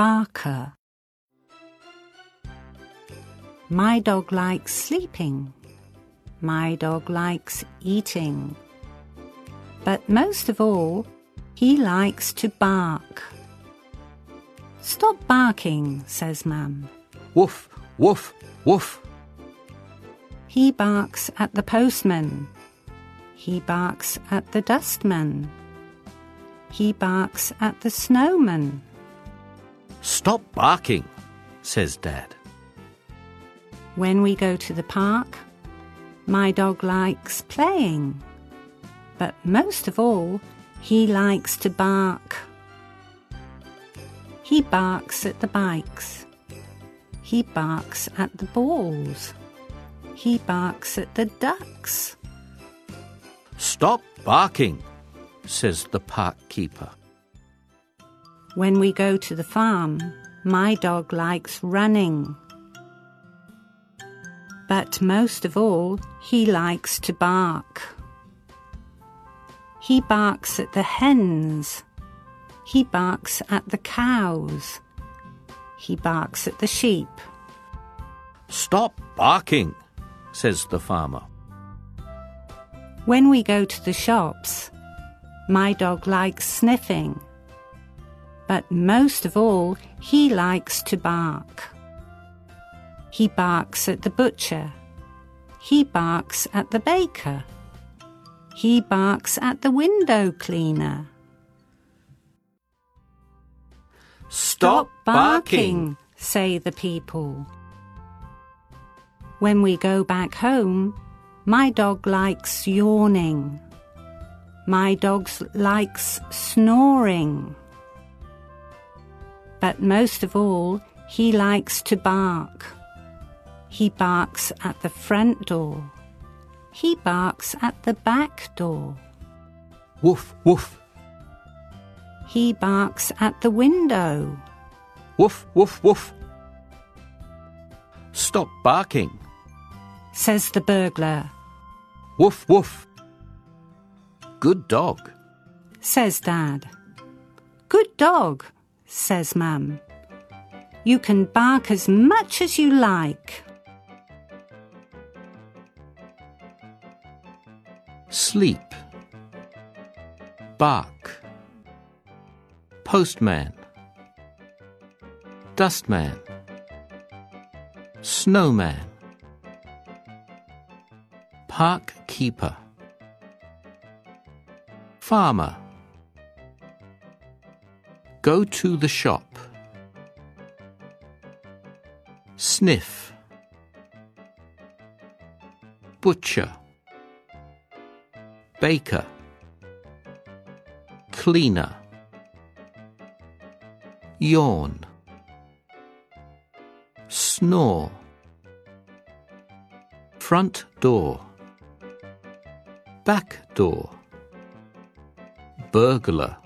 barker. My dog likes sleeping. My dog likes eating. But most of all, he likes to bark. Stop barking, says Mum. Woof, woof, woof. He barks at the postman. He barks at the dustman. He barks at the snowman. Stop barking, says Dad. When we go to the park, my dog likes playing. But most of all, he likes to bark. He barks at the bikes. He barks at the balls. He barks at the ducks. Stop barking, says the park keeper. When we go to the farm, my dog likes running. But most of all, he likes to bark. He barks at the hens. He barks at the cows. He barks at the sheep. Stop barking, says the farmer. When we go to the shops, my dog likes sniffing. But most of all, he likes to bark. He barks at the butcher. He barks at the baker. He barks at the window cleaner. Stop barking, say the people. When we go back home, my dog likes yawning. My dog likes snoring. But most of all, he likes to bark. He barks at the front door. He barks at the back door. Woof, woof, He barks at the window. woof, woof, woof. Stop barking. says the burglar. Woof, woof. Good dog. says Dad. Good dog, says Mum. You can bark as much as you like. Sleep. Bark. Postman. Dustman. Snowman. Park keeper. Farmer. Go to the shop. Sniff. Butcher. Baker. Cleaner. Yawn. Snore. Front door. Back door. Burglar.